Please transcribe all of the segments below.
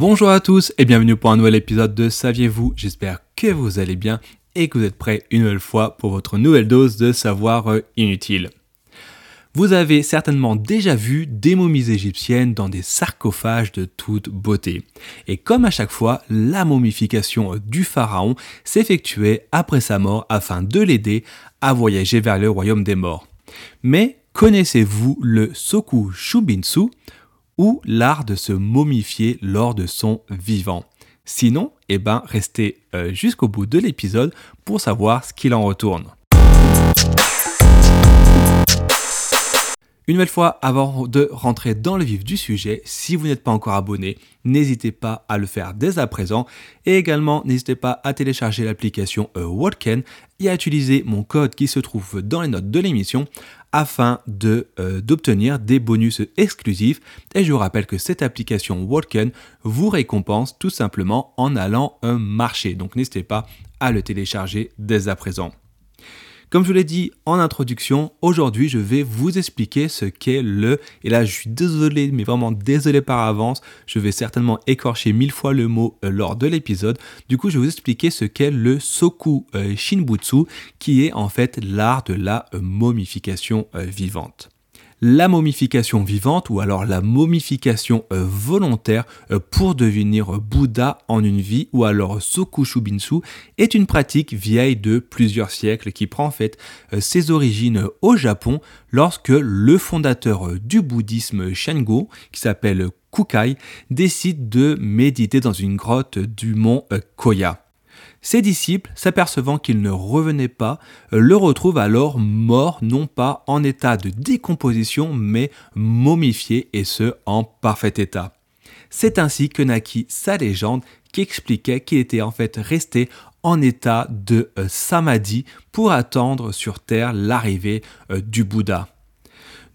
Bonjour à tous et bienvenue pour un nouvel épisode de Saviez-vous? J'espère que vous allez bien et que vous êtes prêts une nouvelle fois pour votre nouvelle dose de savoir euh, inutile. Vous avez certainement déjà vu des momies égyptiennes dans des sarcophages de toute beauté. Et comme à chaque fois, la momification du pharaon s'effectuait après sa mort afin de l'aider à voyager vers le royaume des morts. Mais connaissez-vous le Soku Shubinsu ou l'art de se momifier lors de son vivant. Sinon, eh ben, restez euh, jusqu'au bout de l'épisode pour savoir ce qu'il en retourne. Une nouvelle fois, avant de rentrer dans le vif du sujet, si vous n'êtes pas encore abonné, n'hésitez pas à le faire dès à présent. Et également, n'hésitez pas à télécharger l'application euh, et à utiliser mon code qui se trouve dans les notes de l'émission afin de, euh, d'obtenir des bonus exclusifs. Et je vous rappelle que cette application Walken vous récompense tout simplement en allant un marché. Donc n'hésitez pas à le télécharger dès à présent. Comme je l'ai dit en introduction, aujourd'hui je vais vous expliquer ce qu'est le, et là je suis désolé, mais vraiment désolé par avance, je vais certainement écorcher mille fois le mot euh, lors de l'épisode, du coup je vais vous expliquer ce qu'est le Soku euh, Shinbutsu, qui est en fait l'art de la euh, momification vivante la momification vivante ou alors la momification euh, volontaire euh, pour devenir Bouddha en une vie ou alors Sokushubinsu est une pratique vieille de plusieurs siècles qui prend en fait euh, ses origines au Japon lorsque le fondateur du bouddhisme Shango qui s'appelle Kukai décide de méditer dans une grotte du mont Koya. Ses disciples, s'apercevant qu'il ne revenait pas, le retrouvent alors mort, non pas en état de décomposition, mais momifié, et ce, en parfait état. C'est ainsi que naquit sa légende qui expliquait qu'il était en fait resté en état de euh, samadhi pour attendre sur terre l'arrivée euh, du Bouddha.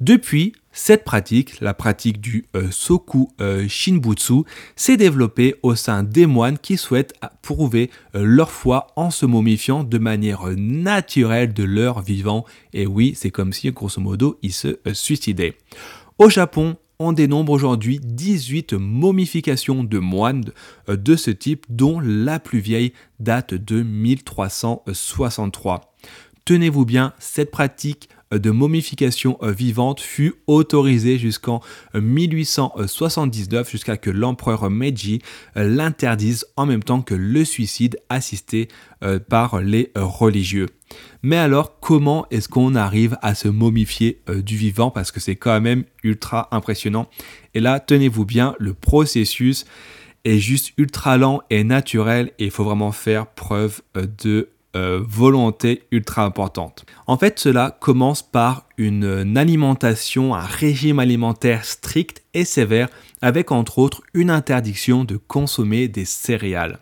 Depuis, cette pratique, la pratique du euh, Soku euh, Shinbutsu, s'est développée au sein des moines qui souhaitent prouver euh, leur foi en se momifiant de manière naturelle de leur vivant. Et oui, c'est comme si, grosso modo, ils se suicidaient. Au Japon, on dénombre aujourd'hui 18 momifications de moines de ce type, dont la plus vieille date de 1363. Tenez-vous bien, cette pratique de momification euh, vivante fut autorisée jusqu'en 1879, euh, jusqu'à que l'empereur Meiji euh, l'interdise en même temps que le suicide assisté par les religieux. Mais alors, comment est-ce qu'on arrive à se momifier du vivant? Parce que c'est quand même ultra impressionnant. Et là, tenez-vous bien, le processus est juste ultra lent et naturel et il faut vraiment faire preuve de euh, volonté ultra importante. En fait, cela commence par une alimentation, un régime alimentaire strict et sévère, avec entre autres une interdiction de consommer des céréales.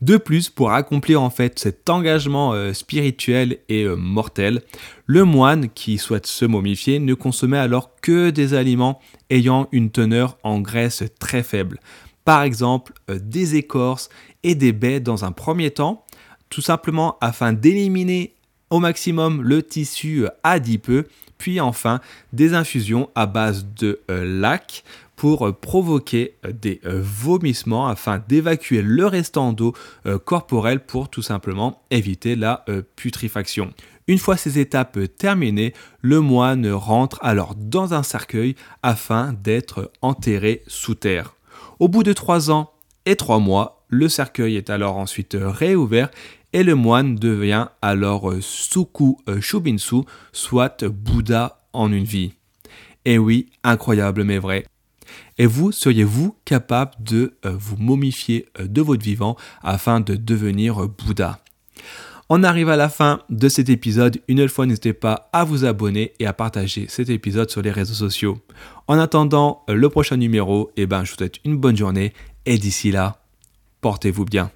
De plus, pour accomplir en fait cet engagement euh, spirituel et euh, mortel, le moine qui souhaite se momifier ne consommait alors que des aliments ayant une teneur en graisse très faible. Par exemple, des écorces et des baies dans un premier temps, tout simplement afin d'éliminer au maximum le tissu adipeux, puis enfin des infusions à base de euh, lac pour euh, provoquer euh, des vomissements afin d'évacuer le restant d'eau corporelle pour tout simplement éviter la putréfaction. Une fois ces étapes terminées, le moine rentre alors dans un cercueil afin d'être enterré sous terre. Au bout de trois ans et trois mois, le cercueil est alors ensuite réouvert et le moine devient alors euh, Suku euh, Shubinsu, soit Bouddha en une vie. Et oui, incroyable mais vrai. Et vous, seriez-vous capable de euh, vous momifier de votre vivant afin de devenir Bouddha? On arrive à la fin de cet épisode. Une fois, n'hésitez pas à vous abonner et à partager cet épisode sur les réseaux sociaux. En attendant le prochain numéro, eh ben, je vous souhaite une bonne journée et d'ici là, portez-vous bien.